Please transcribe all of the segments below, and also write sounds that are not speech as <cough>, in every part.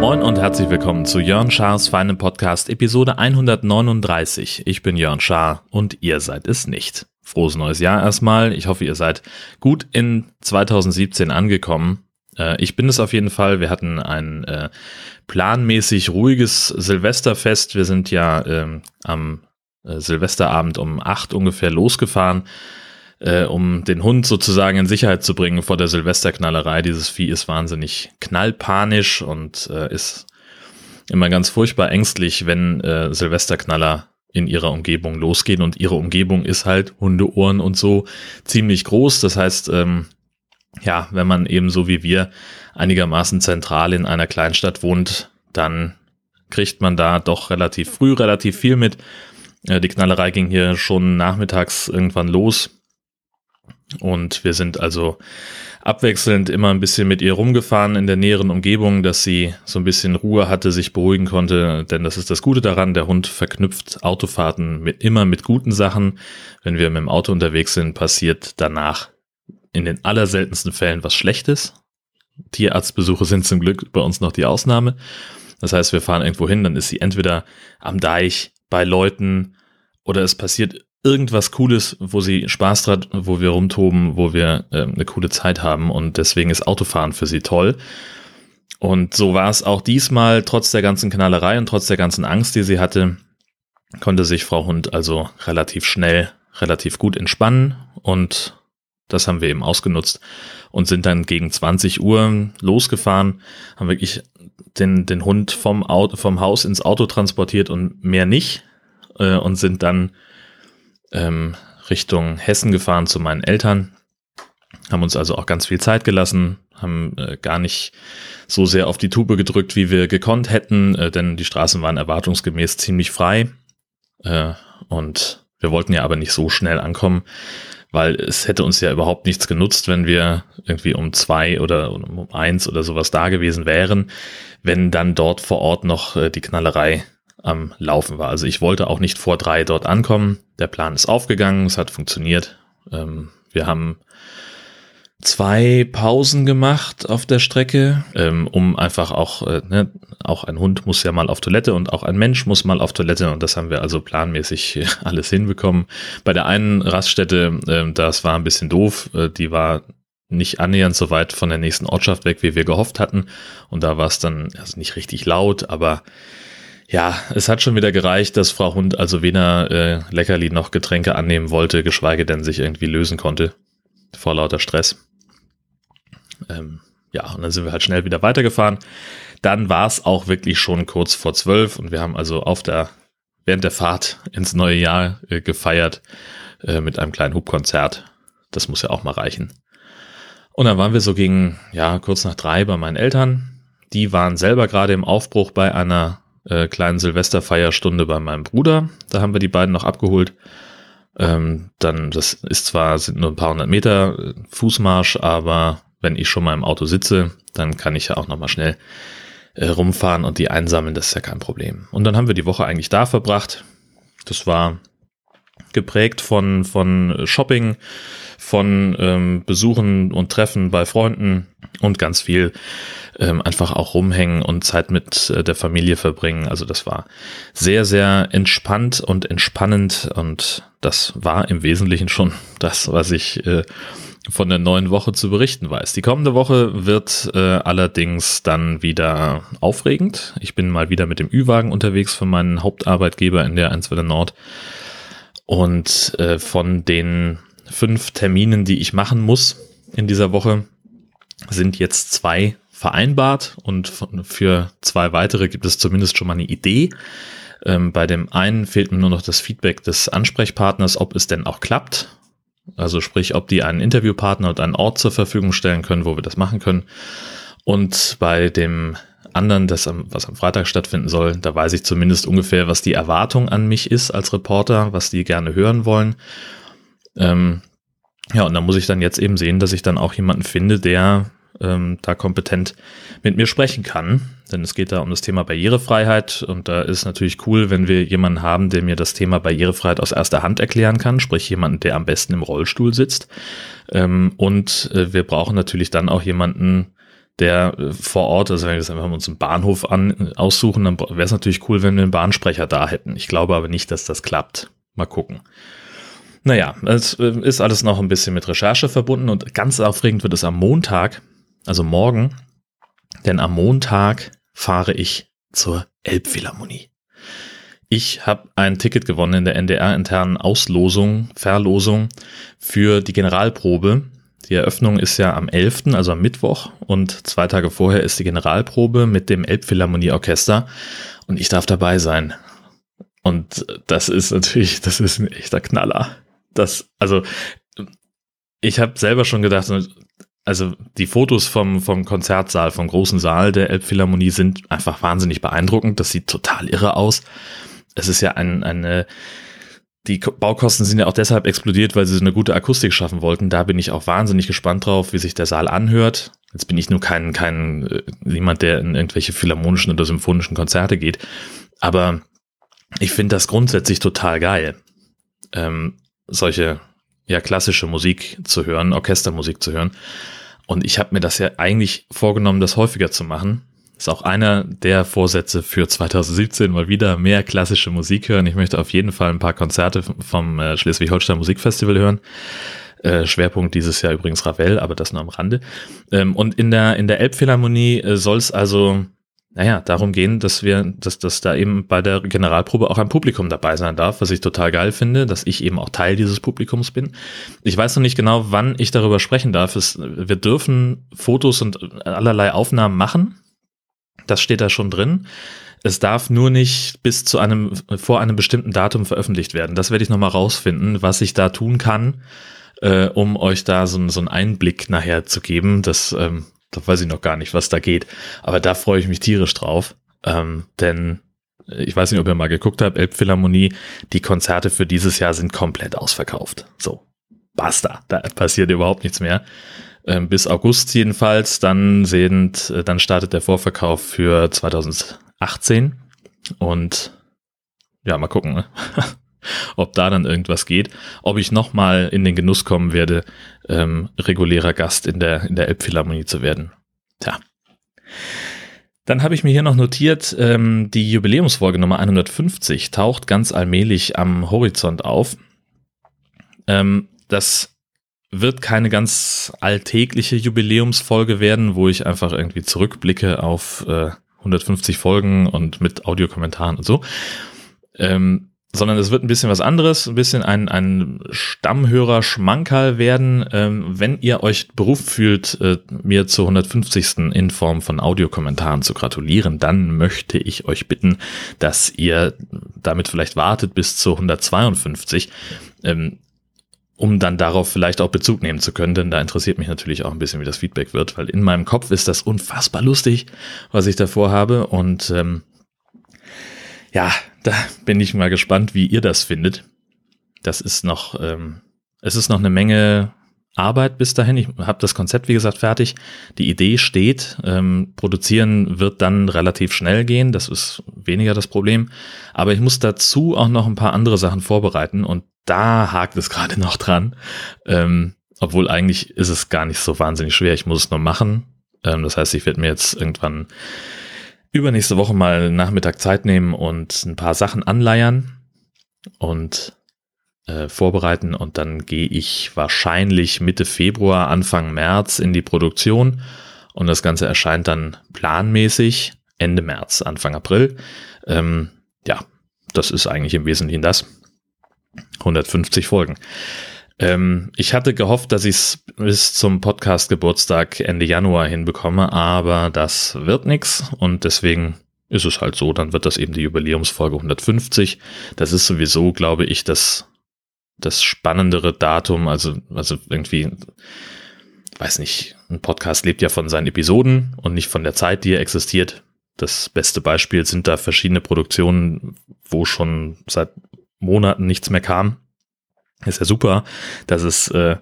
Moin und herzlich willkommen zu Jörn Schars feinem Podcast Episode 139. Ich bin Jörn Schaar und ihr seid es nicht. Frohes neues Jahr erstmal. Ich hoffe, ihr seid gut in 2017 angekommen. Äh, ich bin es auf jeden Fall. Wir hatten ein äh, planmäßig ruhiges Silvesterfest. Wir sind ja ähm, am äh, Silvesterabend um acht ungefähr losgefahren, äh, um den Hund sozusagen in Sicherheit zu bringen vor der Silvesterknallerei. Dieses Vieh ist wahnsinnig knallpanisch und äh, ist immer ganz furchtbar ängstlich, wenn äh, Silvesterknaller in ihrer Umgebung losgehen und ihre Umgebung ist halt Hundeohren und so ziemlich groß. Das heißt, ähm, ja, wenn man eben so wie wir einigermaßen zentral in einer Kleinstadt wohnt, dann kriegt man da doch relativ früh relativ viel mit. Die Knallerei ging hier schon nachmittags irgendwann los. Und wir sind also abwechselnd immer ein bisschen mit ihr rumgefahren in der näheren Umgebung, dass sie so ein bisschen Ruhe hatte, sich beruhigen konnte. Denn das ist das Gute daran, der Hund verknüpft Autofahrten mit, immer mit guten Sachen. Wenn wir mit dem Auto unterwegs sind, passiert danach in den allerseltensten Fällen was Schlechtes. Tierarztbesuche sind zum Glück bei uns noch die Ausnahme. Das heißt, wir fahren irgendwo hin, dann ist sie entweder am Deich, bei Leuten oder es passiert irgendwas Cooles, wo sie Spaß hat, wo wir rumtoben, wo wir äh, eine coole Zeit haben und deswegen ist Autofahren für sie toll. Und so war es auch diesmal, trotz der ganzen Knallerei und trotz der ganzen Angst, die sie hatte, konnte sich Frau Hund also relativ schnell, relativ gut entspannen und das haben wir eben ausgenutzt und sind dann gegen 20 Uhr losgefahren, haben wirklich den, den Hund vom, Auto, vom Haus ins Auto transportiert und mehr nicht äh, und sind dann ähm, Richtung Hessen gefahren zu meinen Eltern, haben uns also auch ganz viel Zeit gelassen, haben äh, gar nicht so sehr auf die Tube gedrückt, wie wir gekonnt hätten, äh, denn die Straßen waren erwartungsgemäß ziemlich frei äh, und wir wollten ja aber nicht so schnell ankommen, weil es hätte uns ja überhaupt nichts genutzt, wenn wir irgendwie um zwei oder um eins oder sowas da gewesen wären, wenn dann dort vor Ort noch äh, die Knallerei am Laufen war. Also ich wollte auch nicht vor drei dort ankommen. Der Plan ist aufgegangen, es hat funktioniert. Ähm, wir haben zwei Pausen gemacht auf der Strecke, ähm, um einfach auch, äh, ne, auch ein Hund muss ja mal auf Toilette und auch ein Mensch muss mal auf Toilette und das haben wir also planmäßig <laughs> alles hinbekommen. Bei der einen Raststätte, äh, das war ein bisschen doof, äh, die war nicht annähernd so weit von der nächsten Ortschaft weg, wie wir gehofft hatten und da war es dann also nicht richtig laut, aber ja, es hat schon wieder gereicht, dass Frau Hund also weder äh, Leckerli noch Getränke annehmen wollte, geschweige denn sich irgendwie lösen konnte vor lauter Stress. Ähm, ja, und dann sind wir halt schnell wieder weitergefahren. Dann war es auch wirklich schon kurz vor zwölf und wir haben also auf der, während der Fahrt ins neue Jahr äh, gefeiert äh, mit einem kleinen Hubkonzert. Das muss ja auch mal reichen. Und dann waren wir so gegen, ja, kurz nach drei bei meinen Eltern. Die waren selber gerade im Aufbruch bei einer äh, kleinen Silvesterfeierstunde bei meinem Bruder. Da haben wir die beiden noch abgeholt. Ähm, dann, das ist zwar, sind nur ein paar hundert Meter äh, Fußmarsch, aber wenn ich schon mal im Auto sitze, dann kann ich ja auch nochmal schnell äh, rumfahren und die einsammeln, das ist ja kein Problem. Und dann haben wir die Woche eigentlich da verbracht. Das war geprägt von, von Shopping, von ähm, Besuchen und Treffen bei Freunden und ganz viel ähm, einfach auch rumhängen und Zeit mit äh, der Familie verbringen. Also das war sehr, sehr entspannt und entspannend und das war im Wesentlichen schon das, was ich äh, von der neuen Woche zu berichten weiß. Die kommende Woche wird äh, allerdings dann wieder aufregend. Ich bin mal wieder mit dem Ü-Wagen unterwegs für meinen Hauptarbeitgeber in der Einswelle Nord. Und äh, von den fünf Terminen, die ich machen muss in dieser Woche, sind jetzt zwei vereinbart und für zwei weitere gibt es zumindest schon mal eine Idee. Ähm, bei dem einen fehlt mir nur noch das Feedback des Ansprechpartners, ob es denn auch klappt. Also sprich, ob die einen Interviewpartner und einen Ort zur Verfügung stellen können, wo wir das machen können. Und bei dem anderen, das am, was am Freitag stattfinden soll, da weiß ich zumindest ungefähr, was die Erwartung an mich ist als Reporter, was die gerne hören wollen. Ähm, ja, und da muss ich dann jetzt eben sehen, dass ich dann auch jemanden finde, der ähm, da kompetent mit mir sprechen kann. Denn es geht da um das Thema Barrierefreiheit und da ist natürlich cool, wenn wir jemanden haben, der mir das Thema Barrierefreiheit aus erster Hand erklären kann, sprich jemanden, der am besten im Rollstuhl sitzt. Ähm, und äh, wir brauchen natürlich dann auch jemanden, der äh, vor Ort, also wenn wir uns einen Bahnhof an, aussuchen, dann wäre es natürlich cool, wenn wir einen Bahnsprecher da hätten. Ich glaube aber nicht, dass das klappt. Mal gucken. Naja, es äh, ist alles noch ein bisschen mit Recherche verbunden und ganz aufregend wird es am Montag, also morgen, denn am Montag fahre ich zur Elbphilharmonie. Ich habe ein Ticket gewonnen in der NDR-internen Auslosung, Verlosung für die Generalprobe. Die Eröffnung ist ja am 11., also am Mittwoch, und zwei Tage vorher ist die Generalprobe mit dem Elbphilharmonie-Orchester und ich darf dabei sein. Und das ist natürlich, das ist ein echter Knaller das, also ich habe selber schon gedacht, also die Fotos vom, vom Konzertsaal, vom großen Saal der Elbphilharmonie sind einfach wahnsinnig beeindruckend. Das sieht total irre aus. Es ist ja ein, eine, die Baukosten sind ja auch deshalb explodiert, weil sie so eine gute Akustik schaffen wollten. Da bin ich auch wahnsinnig gespannt drauf, wie sich der Saal anhört. Jetzt bin ich nur kein, kein, äh, niemand, der in irgendwelche philharmonischen oder symphonischen Konzerte geht. Aber ich finde das grundsätzlich total geil. Ähm, solche ja klassische Musik zu hören, Orchestermusik zu hören. Und ich habe mir das ja eigentlich vorgenommen, das häufiger zu machen. Ist auch einer der Vorsätze für 2017 mal wieder mehr klassische Musik hören. Ich möchte auf jeden Fall ein paar Konzerte vom äh, Schleswig-Holstein Musikfestival hören. Äh, Schwerpunkt dieses Jahr übrigens Ravel, aber das nur am Rande. Ähm, und in der, in der Elbphilharmonie äh, soll es also naja, darum gehen, dass wir, dass, dass da eben bei der Generalprobe auch ein Publikum dabei sein darf, was ich total geil finde, dass ich eben auch Teil dieses Publikums bin. Ich weiß noch nicht genau, wann ich darüber sprechen darf. Es, wir dürfen Fotos und allerlei Aufnahmen machen. Das steht da schon drin. Es darf nur nicht bis zu einem, vor einem bestimmten Datum veröffentlicht werden. Das werde ich nochmal rausfinden, was ich da tun kann, äh, um euch da so, so einen Einblick nachher zu geben. Das ähm, da weiß ich noch gar nicht, was da geht. Aber da freue ich mich tierisch drauf. Ähm, denn äh, ich weiß nicht, ob ihr mal geguckt habt, Elbphilharmonie, die Konzerte für dieses Jahr sind komplett ausverkauft. So, basta, da passiert überhaupt nichts mehr. Ähm, bis August jedenfalls, dann sind, äh, dann startet der Vorverkauf für 2018 und ja, mal gucken. Ne? <laughs> ob da dann irgendwas geht, ob ich nochmal in den Genuss kommen werde, ähm, regulärer Gast in der, in der Elbphilharmonie zu werden. Tja. Dann habe ich mir hier noch notiert, ähm, die Jubiläumsfolge Nummer 150 taucht ganz allmählich am Horizont auf. Ähm, das wird keine ganz alltägliche Jubiläumsfolge werden, wo ich einfach irgendwie zurückblicke auf äh, 150 Folgen und mit Audiokommentaren und so. Ähm, sondern es wird ein bisschen was anderes, ein bisschen ein, ein Stammhörer-Schmankerl werden. Ähm, wenn ihr euch berufen fühlt, äh, mir zur 150. in Form von Audiokommentaren zu gratulieren, dann möchte ich euch bitten, dass ihr damit vielleicht wartet bis zur 152. Ähm, um dann darauf vielleicht auch Bezug nehmen zu können, denn da interessiert mich natürlich auch ein bisschen, wie das Feedback wird, weil in meinem Kopf ist das unfassbar lustig, was ich davor habe und ähm, ja, da bin ich mal gespannt, wie ihr das findet. Das ist noch, ähm, es ist noch eine Menge Arbeit bis dahin. Ich habe das Konzept, wie gesagt, fertig. Die Idee steht. Ähm, produzieren wird dann relativ schnell gehen. Das ist weniger das Problem. Aber ich muss dazu auch noch ein paar andere Sachen vorbereiten und da hakt es gerade noch dran. Ähm, obwohl eigentlich ist es gar nicht so wahnsinnig schwer. Ich muss es nur machen. Ähm, das heißt, ich werde mir jetzt irgendwann übernächste Woche mal Nachmittag Zeit nehmen und ein paar Sachen anleiern und äh, vorbereiten und dann gehe ich wahrscheinlich Mitte Februar, Anfang März in die Produktion und das Ganze erscheint dann planmäßig Ende März, Anfang April. Ähm, ja, das ist eigentlich im Wesentlichen das. 150 Folgen. Ähm, ich hatte gehofft, dass ich es bis zum Podcast-Geburtstag Ende Januar hinbekomme, aber das wird nix und deswegen ist es halt so, dann wird das eben die Jubiläumsfolge 150. Das ist sowieso, glaube ich, das, das spannendere Datum, also, also irgendwie, weiß nicht, ein Podcast lebt ja von seinen Episoden und nicht von der Zeit, die er existiert. Das beste Beispiel sind da verschiedene Produktionen, wo schon seit Monaten nichts mehr kam ist ja super, dass es äh,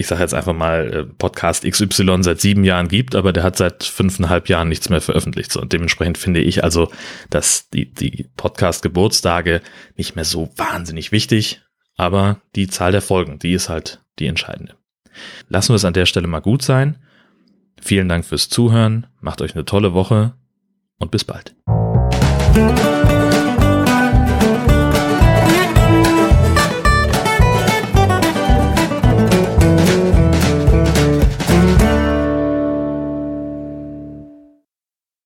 ich sage jetzt einfach mal, äh, Podcast XY seit sieben Jahren gibt, aber der hat seit fünfeinhalb Jahren nichts mehr veröffentlicht. Und dementsprechend finde ich also, dass die, die Podcast-Geburtstage nicht mehr so wahnsinnig wichtig, aber die Zahl der Folgen, die ist halt die entscheidende. Lassen wir es an der Stelle mal gut sein. Vielen Dank fürs Zuhören, macht euch eine tolle Woche und bis bald.